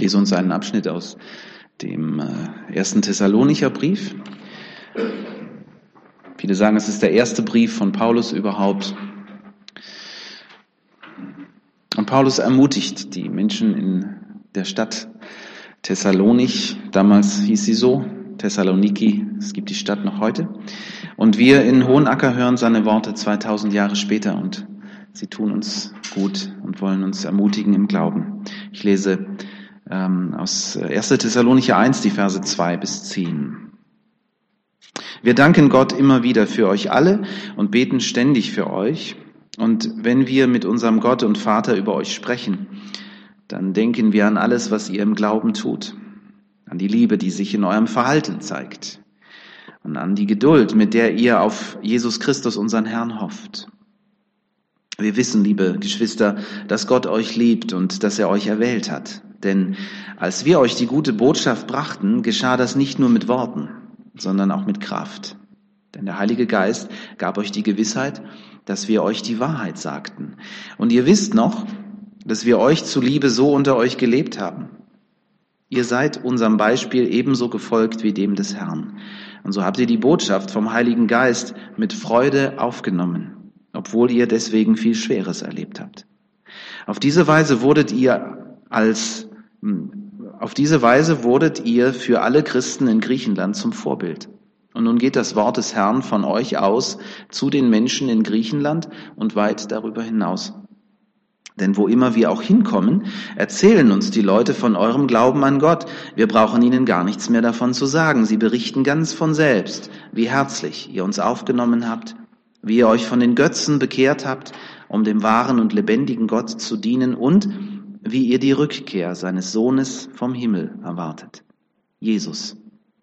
lese uns einen Abschnitt aus dem äh, ersten Thessalonicher Brief. Viele sagen, es ist der erste Brief von Paulus überhaupt. Und Paulus ermutigt die Menschen in der Stadt Thessalonich, damals hieß sie so, Thessaloniki, es gibt die Stadt noch heute. Und wir in Hohenacker hören seine Worte 2000 Jahre später und sie tun uns gut und wollen uns ermutigen im Glauben. Ich lese ähm, aus 1. Thessalonicher 1, die Verse 2 bis 10. Wir danken Gott immer wieder für euch alle und beten ständig für euch. Und wenn wir mit unserem Gott und Vater über euch sprechen, dann denken wir an alles, was ihr im Glauben tut, an die Liebe, die sich in eurem Verhalten zeigt und an die Geduld, mit der ihr auf Jesus Christus, unseren Herrn, hofft. Wir wissen, liebe Geschwister, dass Gott euch liebt und dass er euch erwählt hat. Denn als wir euch die gute Botschaft brachten, geschah das nicht nur mit Worten, sondern auch mit Kraft. Denn der Heilige Geist gab euch die Gewissheit, dass wir euch die Wahrheit sagten. Und ihr wisst noch, dass wir euch zuliebe so unter euch gelebt haben. Ihr seid unserem Beispiel ebenso gefolgt wie dem des Herrn. Und so habt ihr die Botschaft vom Heiligen Geist mit Freude aufgenommen, obwohl ihr deswegen viel Schweres erlebt habt. Auf diese Weise wurdet ihr als hm, auf diese Weise wurdet ihr für alle Christen in Griechenland zum Vorbild. Und nun geht das Wort des Herrn von euch aus zu den Menschen in Griechenland und weit darüber hinaus. Denn wo immer wir auch hinkommen, erzählen uns die Leute von eurem Glauben an Gott. Wir brauchen ihnen gar nichts mehr davon zu sagen. Sie berichten ganz von selbst, wie herzlich ihr uns aufgenommen habt, wie ihr euch von den Götzen bekehrt habt, um dem wahren und lebendigen Gott zu dienen und wie ihr die Rückkehr seines Sohnes vom Himmel erwartet. Jesus,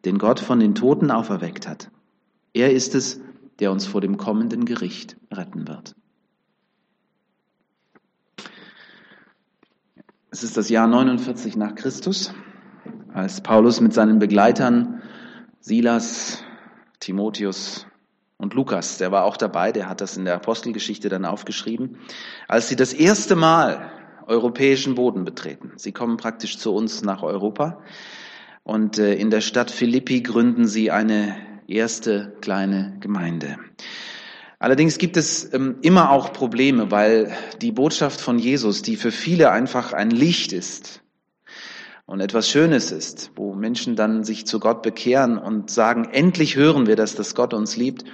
den Gott von den Toten auferweckt hat. Er ist es, der uns vor dem kommenden Gericht retten wird. Es ist das Jahr 49 nach Christus, als Paulus mit seinen Begleitern Silas, Timotheus und Lukas, der war auch dabei, der hat das in der Apostelgeschichte dann aufgeschrieben, als sie das erste Mal europäischen Boden betreten. Sie kommen praktisch zu uns nach Europa und äh, in der Stadt Philippi gründen sie eine erste kleine Gemeinde. Allerdings gibt es ähm, immer auch Probleme, weil die Botschaft von Jesus, die für viele einfach ein Licht ist und etwas Schönes ist, wo Menschen dann sich zu Gott bekehren und sagen, endlich hören wir das, dass Gott uns liebt,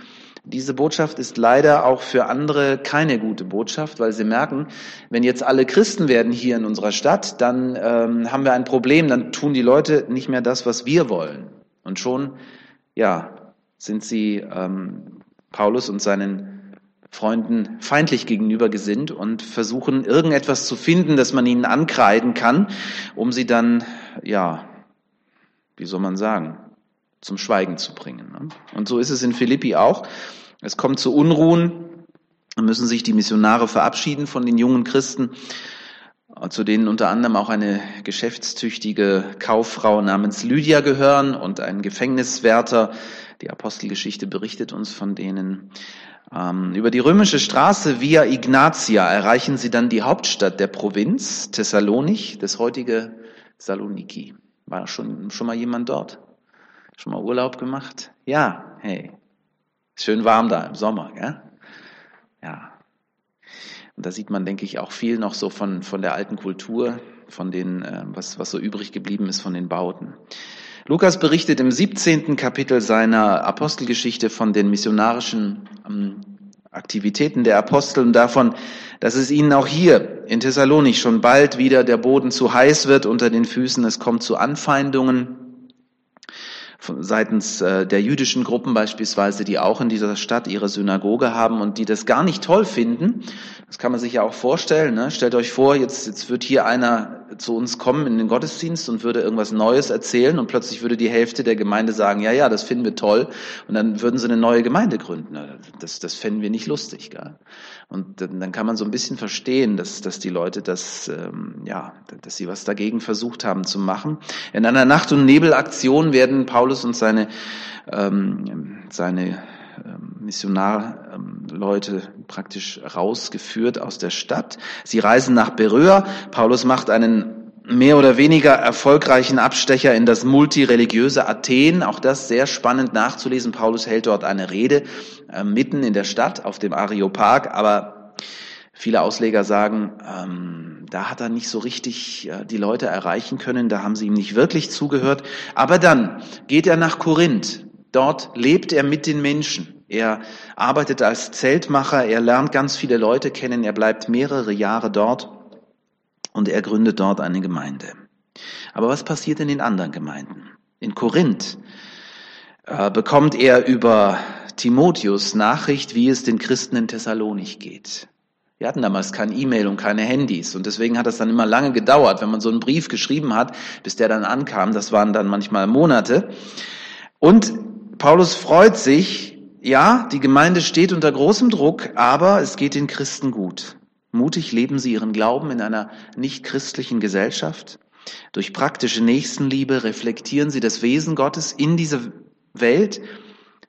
diese Botschaft ist leider auch für andere keine gute Botschaft, weil sie merken, wenn jetzt alle Christen werden hier in unserer Stadt, dann ähm, haben wir ein Problem, dann tun die Leute nicht mehr das, was wir wollen. Und schon, ja, sind sie ähm, Paulus und seinen Freunden feindlich gegenüber gesinnt und versuchen irgendetwas zu finden, das man ihnen ankreiden kann, um sie dann, ja, wie soll man sagen, zum Schweigen zu bringen. Ne? Und so ist es in Philippi auch. Es kommt zu Unruhen, müssen sich die Missionare verabschieden von den jungen Christen, zu denen unter anderem auch eine geschäftstüchtige Kauffrau namens Lydia gehören und ein Gefängniswärter. Die Apostelgeschichte berichtet uns von denen. Ähm, über die römische Straße via Ignatia erreichen sie dann die Hauptstadt der Provinz, Thessalonich, das heutige Saloniki. War schon, schon mal jemand dort? Schon mal Urlaub gemacht? Ja, hey. Schön warm da im Sommer, gell? Ja. Und da sieht man, denke ich, auch viel noch so von, von der alten Kultur, von den, äh, was, was so übrig geblieben ist von den Bauten. Lukas berichtet im 17. Kapitel seiner Apostelgeschichte von den missionarischen ähm, Aktivitäten der Apostel und davon, dass es ihnen auch hier in Thessalonich schon bald wieder der Boden zu heiß wird unter den Füßen. Es kommt zu Anfeindungen seitens äh, der jüdischen Gruppen beispielsweise, die auch in dieser Stadt ihre Synagoge haben und die das gar nicht toll finden. Das kann man sich ja auch vorstellen. Ne? Stellt euch vor, jetzt, jetzt wird hier einer zu uns kommen in den Gottesdienst und würde irgendwas Neues erzählen und plötzlich würde die Hälfte der Gemeinde sagen, ja, ja, das finden wir toll und dann würden sie eine neue Gemeinde gründen. Das, das fänden wir nicht lustig. Gell? Und dann kann man so ein bisschen verstehen, dass, dass die Leute das, ähm, ja, dass sie was dagegen versucht haben zu machen. In einer Nacht- und Nebelaktion werden Paulus und seine, ähm, seine ähm, Missionarleute praktisch rausgeführt aus der Stadt. Sie reisen nach Beröa. Paulus macht einen mehr oder weniger erfolgreichen Abstecher in das multireligiöse Athen. Auch das sehr spannend nachzulesen. Paulus hält dort eine Rede äh, mitten in der Stadt auf dem Areopag, aber viele Ausleger sagen, ähm, da hat er nicht so richtig äh, die Leute erreichen können, da haben sie ihm nicht wirklich zugehört. Aber dann geht er nach Korinth. Dort lebt er mit den Menschen. Er arbeitet als Zeltmacher, er lernt ganz viele Leute kennen, er bleibt mehrere Jahre dort und er gründet dort eine Gemeinde. Aber was passiert in den anderen Gemeinden? In Korinth äh, bekommt er über Timotheus Nachricht, wie es den Christen in Thessalonich geht. Wir hatten damals kein E-Mail und keine Handys und deswegen hat es dann immer lange gedauert, wenn man so einen Brief geschrieben hat, bis der dann ankam. Das waren dann manchmal Monate. Und Paulus freut sich, ja, die Gemeinde steht unter großem Druck, aber es geht den Christen gut. Mutig leben sie ihren Glauben in einer nicht christlichen Gesellschaft. Durch praktische Nächstenliebe reflektieren sie das Wesen Gottes in dieser Welt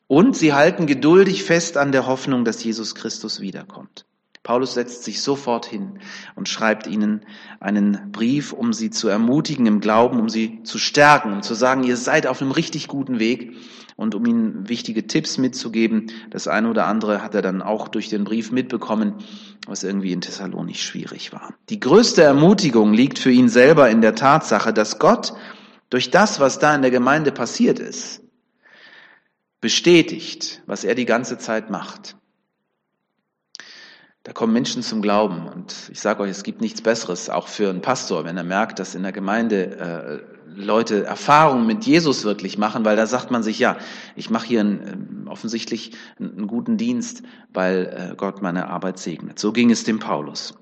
und sie halten geduldig fest an der Hoffnung, dass Jesus Christus wiederkommt. Paulus setzt sich sofort hin und schreibt ihnen einen Brief, um sie zu ermutigen im Glauben, um sie zu stärken, um zu sagen, ihr seid auf einem richtig guten Weg und um ihnen wichtige Tipps mitzugeben. Das eine oder andere hat er dann auch durch den Brief mitbekommen, was irgendwie in Thessalonich schwierig war. Die größte Ermutigung liegt für ihn selber in der Tatsache, dass Gott durch das, was da in der Gemeinde passiert ist, bestätigt, was er die ganze Zeit macht. Da kommen Menschen zum Glauben. Und ich sage euch, es gibt nichts Besseres, auch für einen Pastor, wenn er merkt, dass in der Gemeinde äh, Leute Erfahrungen mit Jesus wirklich machen, weil da sagt man sich, ja, ich mache hier einen, äh, offensichtlich einen, guten Dienst, weil äh, Gott meine Arbeit segnet. So ging es dem Paulus.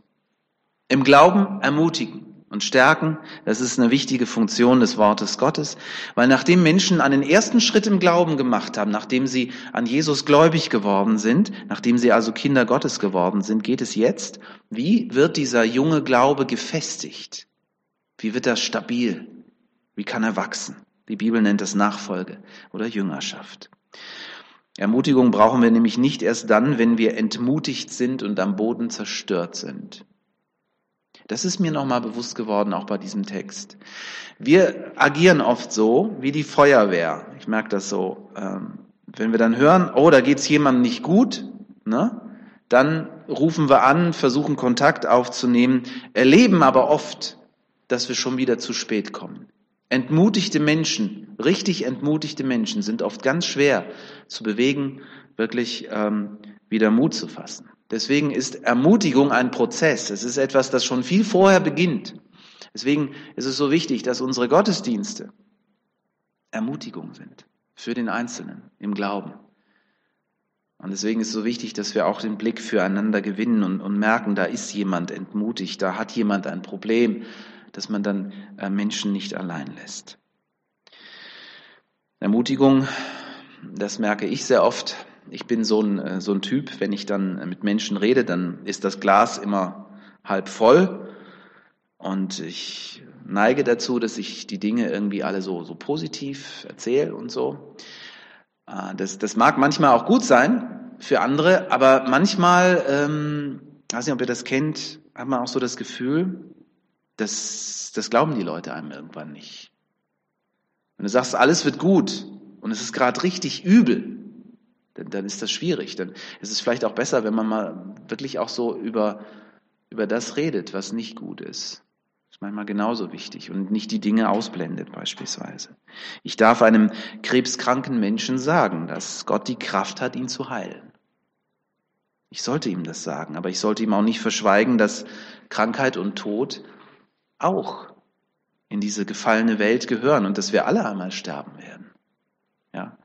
Im Glauben ermutigen und stärken. Das ist eine wichtige Funktion des Wortes Gottes, weil nachdem Menschen einen ersten Schritt im Glauben gemacht haben, nachdem sie an Jesus gläubig geworden sind, nachdem sie also Kinder Gottes geworden sind, geht es jetzt, wie wird dieser junge Glaube gefestigt? Wie wird er stabil? Wie kann er wachsen? Die Bibel nennt es Nachfolge oder Jüngerschaft. Ermutigung brauchen wir nämlich nicht erst dann, wenn wir entmutigt sind und am Boden zerstört sind. Das ist mir nochmal bewusst geworden, auch bei diesem Text. Wir agieren oft so wie die Feuerwehr. Ich merke das so. Ähm, wenn wir dann hören, oh, da geht's jemandem nicht gut, ne? dann rufen wir an, versuchen Kontakt aufzunehmen, erleben aber oft, dass wir schon wieder zu spät kommen. Entmutigte Menschen, richtig entmutigte Menschen sind oft ganz schwer zu bewegen, wirklich ähm, wieder Mut zu fassen. Deswegen ist Ermutigung ein Prozess. Es ist etwas, das schon viel vorher beginnt. Deswegen ist es so wichtig, dass unsere Gottesdienste Ermutigung sind für den Einzelnen im Glauben. Und deswegen ist es so wichtig, dass wir auch den Blick füreinander gewinnen und, und merken, da ist jemand entmutigt, da hat jemand ein Problem, dass man dann äh, Menschen nicht allein lässt. Ermutigung, das merke ich sehr oft, ich bin so ein, äh, so ein Typ, wenn ich dann mit Menschen rede, dann ist das Glas immer halb voll und ich neige dazu, dass ich die Dinge irgendwie alle so, so positiv erzähle und so. Äh, das, das mag manchmal auch gut sein für andere, aber manchmal, ähm, weiß nicht, ob ihr das kennt, hat man auch so das Gefühl, dass das glauben die Leute einem irgendwann nicht. Wenn du sagst, alles wird gut und es ist gerade richtig übel, dann, dann ist das schwierig. Dann ist es vielleicht auch besser, wenn man mal wirklich auch so über, über das redet, was nicht gut ist. Das ist manchmal genauso wichtig und nicht die Dinge ausblendet beispielsweise. Ich darf einem krebskranken Menschen sagen, dass Gott die Kraft hat, ihn zu heilen. Ich sollte ihm das sagen, aber ich sollte ihm auch nicht verschweigen, dass Krankheit und Tod auch in diese gefallene Welt gehören und dass wir alle einmal sterben werden. Ja.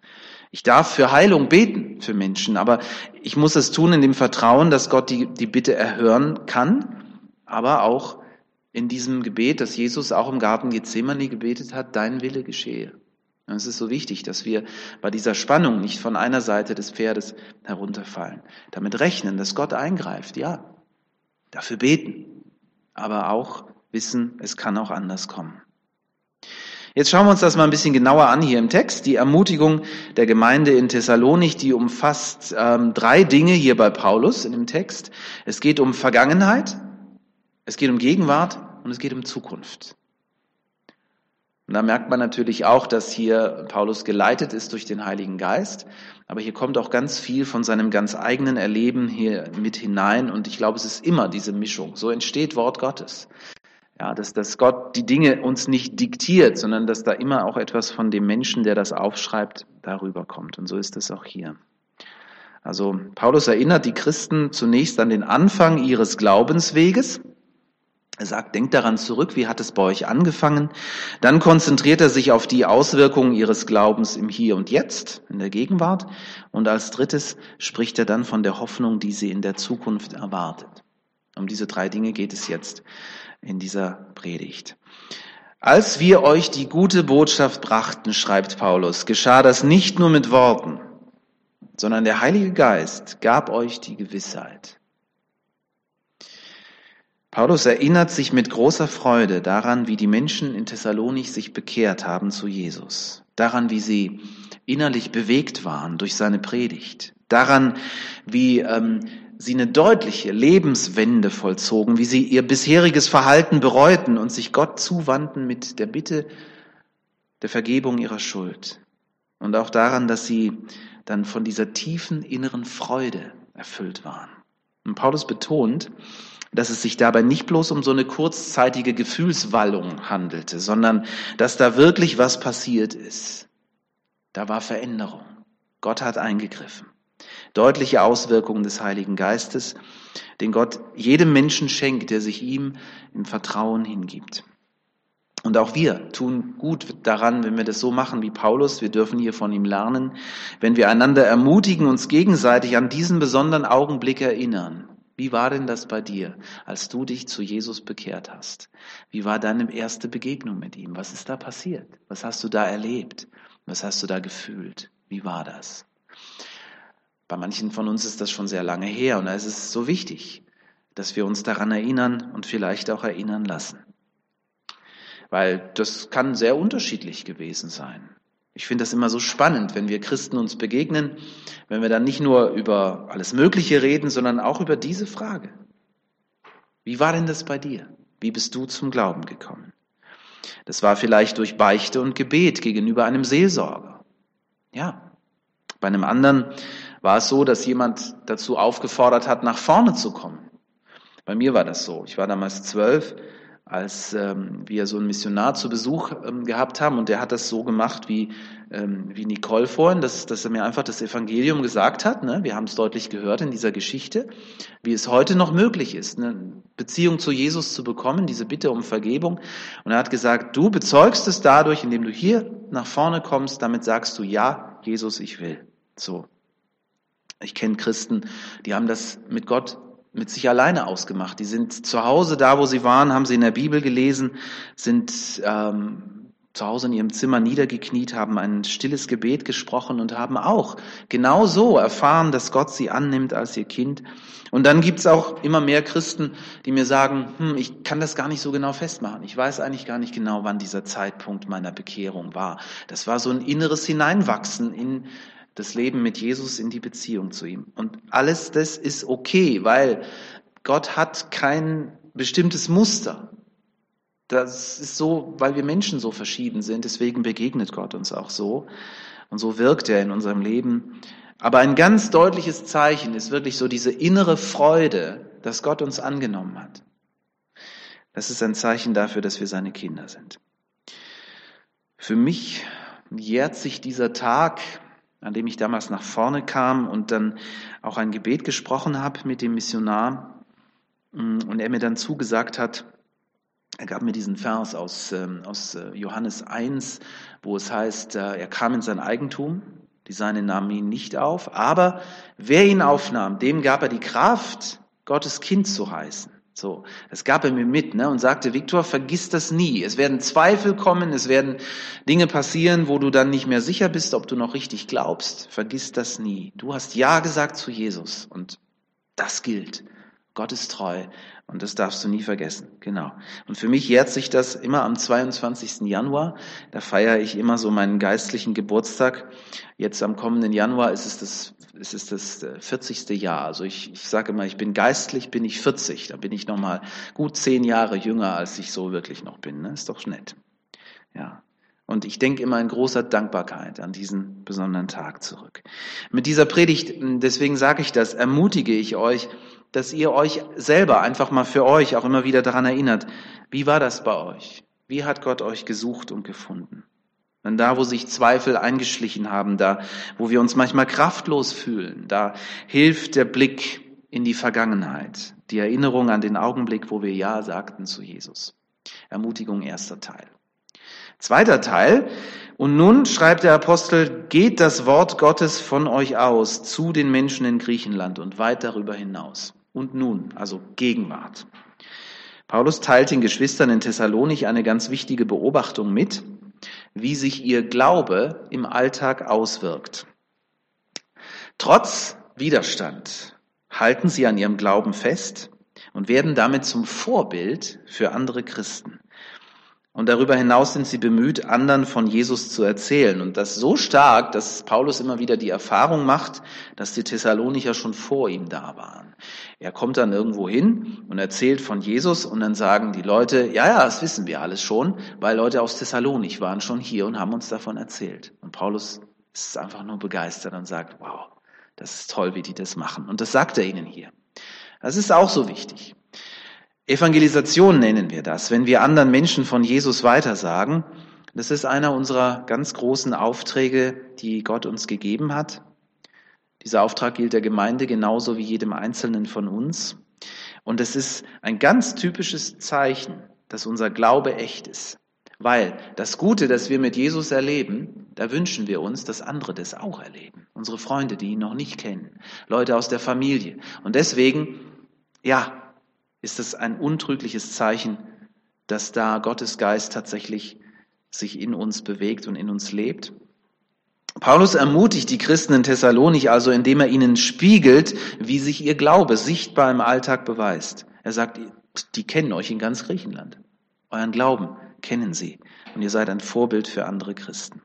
Ich darf für Heilung beten für Menschen, aber ich muss es tun in dem Vertrauen, dass Gott die, die Bitte erhören kann, aber auch in diesem Gebet, das Jesus auch im Garten Gethsemane gebetet hat, dein Wille geschehe. Und es ist so wichtig, dass wir bei dieser Spannung nicht von einer Seite des Pferdes herunterfallen. Damit rechnen, dass Gott eingreift, ja. Dafür beten. Aber auch wissen, es kann auch anders kommen. Jetzt schauen wir uns das mal ein bisschen genauer an hier im Text. Die Ermutigung der Gemeinde in Thessalonich, die umfasst ähm, drei Dinge hier bei Paulus in dem Text. Es geht um Vergangenheit, es geht um Gegenwart und es geht um Zukunft. Und da merkt man natürlich auch, dass hier Paulus geleitet ist durch den Heiligen Geist. Aber hier kommt auch ganz viel von seinem ganz eigenen Erleben hier mit hinein. Und ich glaube, es ist immer diese Mischung. So entsteht Wort Gottes. Ja, dass, dass Gott die Dinge uns nicht diktiert, sondern dass da immer auch etwas von dem Menschen, der das aufschreibt, darüber kommt. Und so ist es auch hier. Also Paulus erinnert die Christen zunächst an den Anfang ihres Glaubensweges. Er sagt, denkt daran zurück, wie hat es bei euch angefangen? Dann konzentriert er sich auf die Auswirkungen ihres Glaubens im Hier und Jetzt, in der Gegenwart. Und als drittes spricht er dann von der Hoffnung, die sie in der Zukunft erwartet. Um diese drei Dinge geht es jetzt in dieser Predigt. Als wir euch die gute Botschaft brachten, schreibt Paulus, geschah das nicht nur mit Worten, sondern der Heilige Geist gab euch die Gewissheit. Paulus erinnert sich mit großer Freude daran, wie die Menschen in Thessalonich sich bekehrt haben zu Jesus, daran, wie sie innerlich bewegt waren durch seine Predigt, daran, wie ähm, sie eine deutliche Lebenswende vollzogen, wie sie ihr bisheriges Verhalten bereuten und sich Gott zuwandten mit der Bitte der Vergebung ihrer Schuld. Und auch daran, dass sie dann von dieser tiefen inneren Freude erfüllt waren. Und Paulus betont, dass es sich dabei nicht bloß um so eine kurzzeitige Gefühlswallung handelte, sondern dass da wirklich was passiert ist. Da war Veränderung. Gott hat eingegriffen. Deutliche Auswirkungen des Heiligen Geistes, den Gott jedem Menschen schenkt, der sich ihm im Vertrauen hingibt. Und auch wir tun gut daran, wenn wir das so machen wie Paulus. Wir dürfen hier von ihm lernen, wenn wir einander ermutigen, uns gegenseitig an diesen besonderen Augenblick erinnern. Wie war denn das bei dir, als du dich zu Jesus bekehrt hast? Wie war deine erste Begegnung mit ihm? Was ist da passiert? Was hast du da erlebt? Was hast du da gefühlt? Wie war das? Bei manchen von uns ist das schon sehr lange her und da ist es so wichtig, dass wir uns daran erinnern und vielleicht auch erinnern lassen. Weil das kann sehr unterschiedlich gewesen sein. Ich finde das immer so spannend, wenn wir Christen uns begegnen, wenn wir dann nicht nur über alles Mögliche reden, sondern auch über diese Frage. Wie war denn das bei dir? Wie bist du zum Glauben gekommen? Das war vielleicht durch Beichte und Gebet gegenüber einem Seelsorger. Ja. Bei einem anderen war es so, dass jemand dazu aufgefordert hat, nach vorne zu kommen. Bei mir war das so. Ich war damals zwölf als ähm, wir so einen Missionar zu Besuch ähm, gehabt haben und der hat das so gemacht wie, ähm, wie Nicole vorhin, dass, dass er mir einfach das Evangelium gesagt hat. Ne? Wir haben es deutlich gehört in dieser Geschichte, wie es heute noch möglich ist, eine Beziehung zu Jesus zu bekommen, diese Bitte um Vergebung. Und er hat gesagt, du bezeugst es dadurch, indem du hier nach vorne kommst, damit sagst du, ja, Jesus, ich will. So. Ich kenne Christen, die haben das mit Gott mit sich alleine ausgemacht. Die sind zu Hause, da wo sie waren, haben sie in der Bibel gelesen, sind ähm, zu Hause in ihrem Zimmer niedergekniet, haben ein stilles Gebet gesprochen und haben auch genau so erfahren, dass Gott sie annimmt als ihr Kind. Und dann gibt's auch immer mehr Christen, die mir sagen, hm, ich kann das gar nicht so genau festmachen. Ich weiß eigentlich gar nicht genau, wann dieser Zeitpunkt meiner Bekehrung war. Das war so ein inneres Hineinwachsen in das Leben mit Jesus in die Beziehung zu ihm. Und alles das ist okay, weil Gott hat kein bestimmtes Muster. Das ist so, weil wir Menschen so verschieden sind, deswegen begegnet Gott uns auch so. Und so wirkt er in unserem Leben. Aber ein ganz deutliches Zeichen ist wirklich so diese innere Freude, dass Gott uns angenommen hat. Das ist ein Zeichen dafür, dass wir seine Kinder sind. Für mich jährt sich dieser Tag an dem ich damals nach vorne kam und dann auch ein Gebet gesprochen habe mit dem Missionar mm, und er mir dann zugesagt hat, er gab mir diesen Vers aus, ähm, aus äh, Johannes 1, wo es heißt, äh, er kam in sein Eigentum, die Seine nahmen ihn nicht auf, aber wer ihn aufnahm, dem gab er die Kraft, Gottes Kind zu heißen. So, das gab er mir mit ne, und sagte, Viktor, vergiss das nie. Es werden Zweifel kommen, es werden Dinge passieren, wo du dann nicht mehr sicher bist, ob du noch richtig glaubst. Vergiss das nie. Du hast Ja gesagt zu Jesus und das gilt. Gott ist treu und das darfst du nie vergessen. Genau. Und für mich jährt sich das immer am 22. Januar. Da feiere ich immer so meinen geistlichen Geburtstag. Jetzt am kommenden Januar ist es das es ist das 40. Äh, Jahr. Also ich, ich sage immer, ich bin geistlich, bin ich 40. Da bin ich noch mal gut zehn Jahre jünger, als ich so wirklich noch bin. Ne? Ist doch nett. Ja. Und ich denke immer in großer Dankbarkeit an diesen besonderen Tag zurück. Mit dieser Predigt, deswegen sage ich das, ermutige ich euch, dass ihr euch selber einfach mal für euch auch immer wieder daran erinnert, wie war das bei euch? Wie hat Gott euch gesucht und gefunden? Denn da, wo sich Zweifel eingeschlichen haben, da, wo wir uns manchmal kraftlos fühlen, da hilft der Blick in die Vergangenheit, die Erinnerung an den Augenblick, wo wir Ja sagten zu Jesus. Ermutigung erster Teil. Zweiter Teil. Und nun schreibt der Apostel, geht das Wort Gottes von euch aus zu den Menschen in Griechenland und weit darüber hinaus. Und nun, also Gegenwart. Paulus teilt den Geschwistern in Thessalonich eine ganz wichtige Beobachtung mit, wie sich ihr Glaube im Alltag auswirkt. Trotz Widerstand halten sie an ihrem Glauben fest und werden damit zum Vorbild für andere Christen. Und darüber hinaus sind sie bemüht, anderen von Jesus zu erzählen. Und das so stark, dass Paulus immer wieder die Erfahrung macht, dass die Thessalonicher schon vor ihm da waren. Er kommt dann irgendwo hin und erzählt von Jesus und dann sagen die Leute, ja, ja, das wissen wir alles schon, weil Leute aus Thessalonik waren schon hier und haben uns davon erzählt. Und Paulus ist einfach nur begeistert und sagt, wow, das ist toll, wie die das machen. Und das sagt er ihnen hier. Das ist auch so wichtig. Evangelisation nennen wir das, wenn wir anderen Menschen von Jesus weitersagen. Das ist einer unserer ganz großen Aufträge, die Gott uns gegeben hat. Dieser Auftrag gilt der Gemeinde genauso wie jedem Einzelnen von uns. Und es ist ein ganz typisches Zeichen, dass unser Glaube echt ist. Weil das Gute, das wir mit Jesus erleben, da wünschen wir uns, dass andere das auch erleben. Unsere Freunde, die ihn noch nicht kennen, Leute aus der Familie. Und deswegen, ja, ist es ein untrügliches Zeichen, dass da Gottes Geist tatsächlich sich in uns bewegt und in uns lebt. Paulus ermutigt die Christen in Thessalonich also, indem er ihnen spiegelt, wie sich ihr Glaube sichtbar im Alltag beweist. Er sagt, die kennen euch in ganz Griechenland. Euren Glauben kennen sie. Und ihr seid ein Vorbild für andere Christen.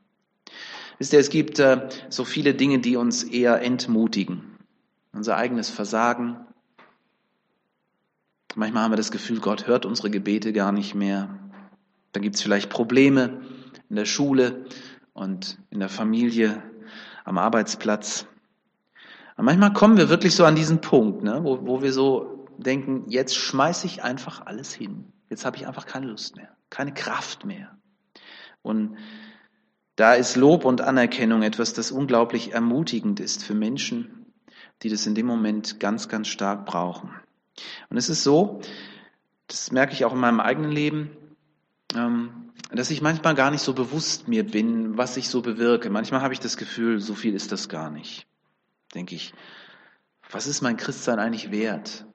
Wisst ihr, es gibt äh, so viele Dinge, die uns eher entmutigen. Unser eigenes Versagen, Manchmal haben wir das Gefühl, Gott hört unsere Gebete gar nicht mehr. Da gibt es vielleicht Probleme in der Schule und in der Familie, am Arbeitsplatz. Und manchmal kommen wir wirklich so an diesen Punkt, ne, wo, wo wir so denken, jetzt schmeiße ich einfach alles hin. Jetzt habe ich einfach keine Lust mehr, keine Kraft mehr. Und da ist Lob und Anerkennung etwas, das unglaublich ermutigend ist für Menschen, die das in dem Moment ganz, ganz stark brauchen. Und es ist so, das merke ich auch in meinem eigenen Leben, ähm, dass ich manchmal gar nicht so bewusst mir bin, was ich so bewirke. Manchmal habe ich das Gefühl, so viel ist das gar nicht. Denke ich, was ist mein Christsein eigentlich wert?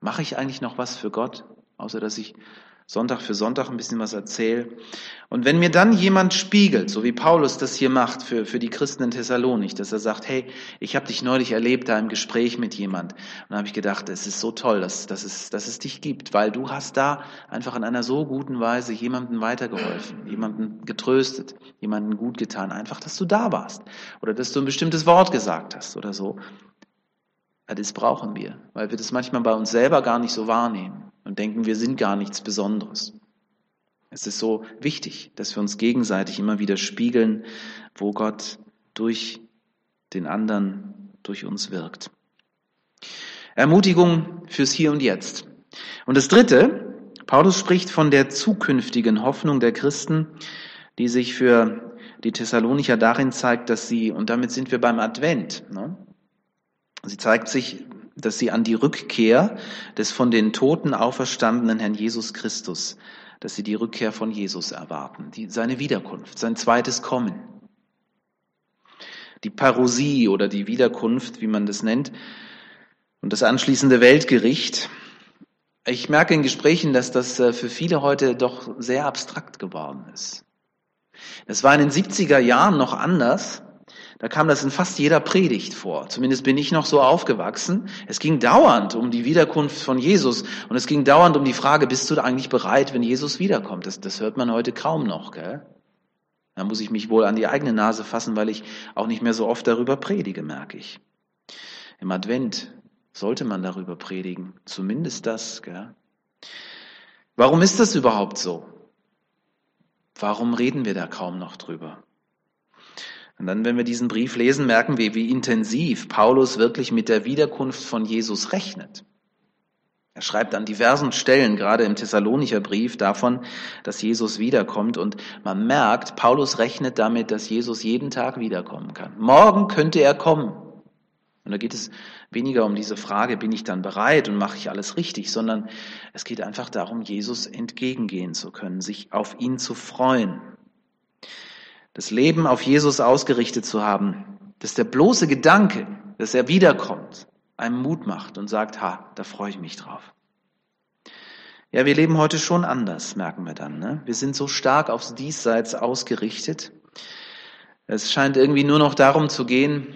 Mache ich eigentlich noch was für Gott, außer dass ich Sonntag für Sonntag ein bisschen was erzähle. Und wenn mir dann jemand spiegelt, so wie Paulus das hier macht für, für die Christen in Thessalonik, dass er sagt, hey, ich habe dich neulich erlebt da im Gespräch mit jemand. Und dann habe ich gedacht, es ist so toll, dass, dass, es, dass es dich gibt, weil du hast da einfach in einer so guten Weise jemandem weitergeholfen, jemanden getröstet, jemanden gut getan, einfach, dass du da warst oder dass du ein bestimmtes Wort gesagt hast oder so. Das brauchen wir, weil wir das manchmal bei uns selber gar nicht so wahrnehmen und denken, wir sind gar nichts Besonderes. Es ist so wichtig, dass wir uns gegenseitig immer wieder spiegeln, wo Gott durch den anderen, durch uns wirkt. Ermutigung fürs Hier und Jetzt. Und das Dritte, Paulus spricht von der zukünftigen Hoffnung der Christen, die sich für die Thessalonicher darin zeigt, dass sie, und damit sind wir beim Advent, ne? sie zeigt sich dass sie an die Rückkehr des von den Toten auferstandenen Herrn Jesus Christus, dass sie die Rückkehr von Jesus erwarten, die, seine Wiederkunft, sein zweites Kommen. Die Parosie oder die Wiederkunft, wie man das nennt, und das anschließende Weltgericht. Ich merke in Gesprächen, dass das äh, für viele heute doch sehr abstrakt geworden ist. Das war in den 70er Jahren noch anders. Da kam das in fast jeder Predigt vor. Zumindest bin ich noch so aufgewachsen. Es ging dauernd um die Wiederkunft von Jesus und es ging dauernd um die Frage, bist du eigentlich bereit, wenn Jesus wiederkommt? Das, das hört man heute kaum noch. Gell? Da muss ich mich wohl an die eigene Nase fassen, weil ich auch nicht mehr so oft darüber predige, merke ich. Im Advent sollte man darüber predigen. Zumindest das. Gell? Warum ist das überhaupt so? Warum reden wir da kaum noch drüber? Und dann, wenn wir diesen Brief lesen, merken wir, wie intensiv Paulus wirklich mit der Wiederkunft von Jesus rechnet. Er schreibt an diversen Stellen, gerade im Thessalonicher Brief, davon, dass Jesus wiederkommt. Und man merkt, Paulus rechnet damit, dass Jesus jeden Tag wiederkommen kann. Morgen könnte er kommen. Und da geht es weniger um diese Frage, bin ich dann bereit und mache ich alles richtig, sondern es geht einfach darum, Jesus entgegengehen zu können, sich auf ihn zu freuen. Das Leben auf Jesus ausgerichtet zu haben, dass der bloße Gedanke, dass er wiederkommt, einem Mut macht und sagt, ha, da freue ich mich drauf. Ja, wir leben heute schon anders, merken wir dann. Ne? Wir sind so stark aufs Diesseits ausgerichtet. Es scheint irgendwie nur noch darum zu gehen,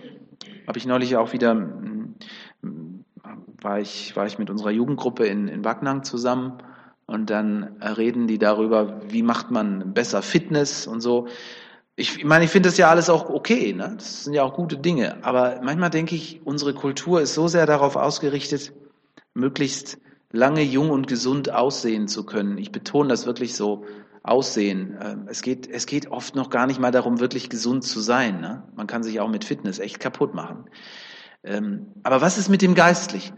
habe ich neulich auch wieder, war ich, war ich mit unserer Jugendgruppe in, in Backnang zusammen und dann reden die darüber, wie macht man besser Fitness und so. Ich meine, ich finde das ja alles auch okay, ne? das sind ja auch gute Dinge, aber manchmal denke ich, unsere Kultur ist so sehr darauf ausgerichtet, möglichst lange jung und gesund aussehen zu können. Ich betone das wirklich so, aussehen. Ähm, es geht, es geht oft noch gar nicht mal darum, wirklich gesund zu sein. Ne? Man kann sich auch mit Fitness echt kaputt machen. Ähm, aber was ist mit dem Geistlichen?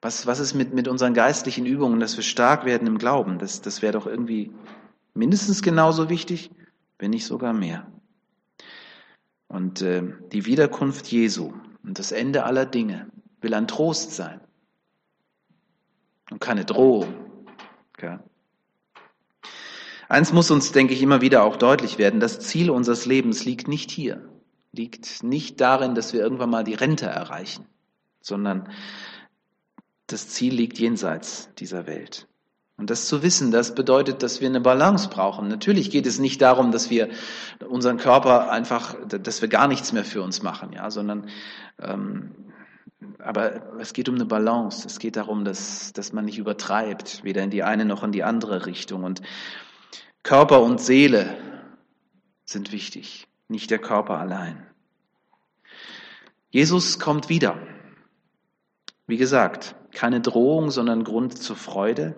Was, was ist mit, mit unseren geistlichen Übungen, dass wir stark werden im Glauben? Das, das wäre doch irgendwie mindestens genauso wichtig wenn nicht sogar mehr. Und äh, die Wiederkunft Jesu und das Ende aller Dinge will ein Trost sein und keine Drohung. Okay. Eins muss uns, denke ich, immer wieder auch deutlich werden, das Ziel unseres Lebens liegt nicht hier, liegt nicht darin, dass wir irgendwann mal die Rente erreichen, sondern das Ziel liegt jenseits dieser Welt. Und das zu wissen, das bedeutet, dass wir eine Balance brauchen. Natürlich geht es nicht darum, dass wir unseren Körper einfach, dass wir gar nichts mehr für uns machen, ja, sondern ähm, aber es geht um eine Balance. Es geht darum, dass, dass man nicht übertreibt, weder in die eine noch in die andere Richtung. Und Körper und Seele sind wichtig, nicht der Körper allein. Jesus kommt wieder. Wie gesagt, keine Drohung, sondern Grund zur Freude.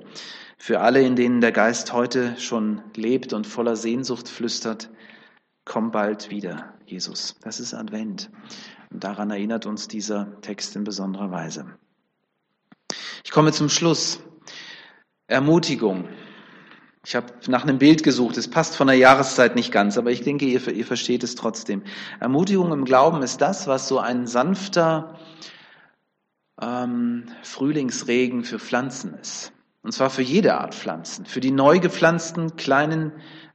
Für alle, in denen der Geist heute schon lebt und voller Sehnsucht flüstert, komm bald wieder, Jesus. Das ist Advent. Und daran erinnert uns dieser Text in besonderer Weise. Ich komme zum Schluss. Ermutigung. Ich habe nach einem Bild gesucht. Es passt von der Jahreszeit nicht ganz, aber ich denke, ihr, ihr versteht es trotzdem. Ermutigung im Glauben ist das, was so ein sanfter ähm, Frühlingsregen für Pflanzen ist. Und zwar für jede Art Pflanzen. Für die neu gepflanzten kleinen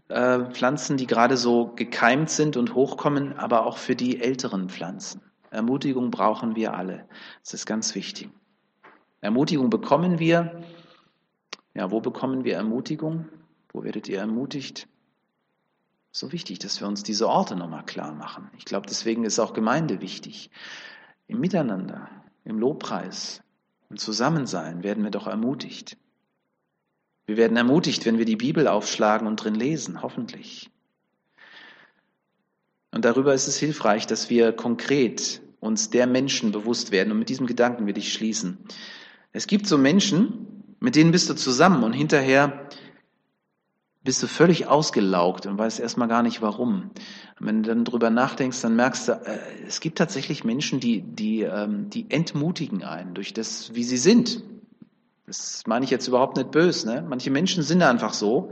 äh, Pflanzen, die gerade so gekeimt sind und hochkommen, aber auch für die älteren Pflanzen. Ermutigung brauchen wir alle. Das ist ganz wichtig. Ermutigung bekommen wir. Ja, wo bekommen wir Ermutigung? Wo werdet ihr ermutigt? So wichtig, dass wir uns diese Orte nochmal klar machen. Ich glaube, deswegen ist auch Gemeinde wichtig. Im Miteinander, im Lobpreis, im Zusammensein werden wir doch ermutigt. Wir werden ermutigt, wenn wir die Bibel aufschlagen und drin lesen, hoffentlich. Und darüber ist es hilfreich, dass wir konkret uns der Menschen bewusst werden. Und mit diesem Gedanken will ich schließen. Es gibt so Menschen, mit denen bist du zusammen und hinterher bist du völlig ausgelaugt und weißt erstmal gar nicht warum. Und wenn du dann drüber nachdenkst, dann merkst du, äh, es gibt tatsächlich Menschen, die, die, ähm, die entmutigen einen durch das, wie sie sind. Das meine ich jetzt überhaupt nicht böse. Ne? Manche Menschen sind einfach so.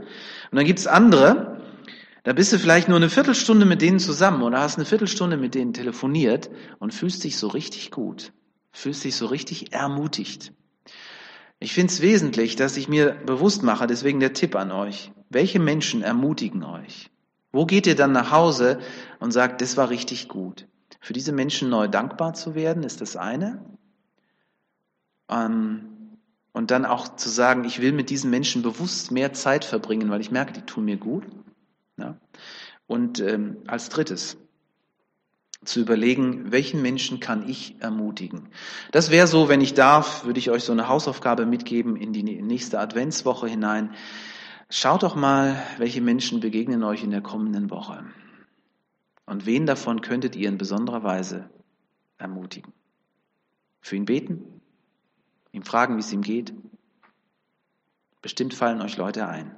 Und dann gibt es andere, da bist du vielleicht nur eine Viertelstunde mit denen zusammen oder hast eine Viertelstunde mit denen telefoniert und fühlst dich so richtig gut, fühlst dich so richtig ermutigt. Ich finde es wesentlich, dass ich mir bewusst mache, deswegen der Tipp an euch. Welche Menschen ermutigen euch? Wo geht ihr dann nach Hause und sagt, das war richtig gut? Für diese Menschen neu dankbar zu werden, ist das eine. Ähm, und dann auch zu sagen, ich will mit diesen Menschen bewusst mehr Zeit verbringen, weil ich merke, die tun mir gut. Ja. Und ähm, als drittes, zu überlegen, welchen Menschen kann ich ermutigen. Das wäre so, wenn ich darf, würde ich euch so eine Hausaufgabe mitgeben in die nächste Adventswoche hinein. Schaut doch mal, welche Menschen begegnen euch in der kommenden Woche. Und wen davon könntet ihr in besonderer Weise ermutigen? Für ihn beten? Ihm fragen, wie es ihm geht. Bestimmt fallen euch Leute ein.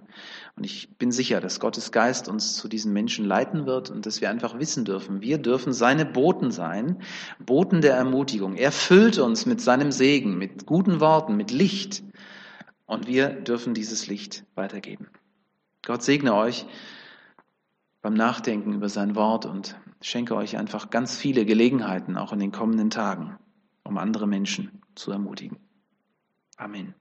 Und ich bin sicher, dass Gottes Geist uns zu diesen Menschen leiten wird und dass wir einfach wissen dürfen, wir dürfen seine Boten sein, Boten der Ermutigung. Er füllt uns mit seinem Segen, mit guten Worten, mit Licht. Und wir dürfen dieses Licht weitergeben. Gott segne euch beim Nachdenken über sein Wort und schenke euch einfach ganz viele Gelegenheiten, auch in den kommenden Tagen, um andere Menschen zu ermutigen. Amén.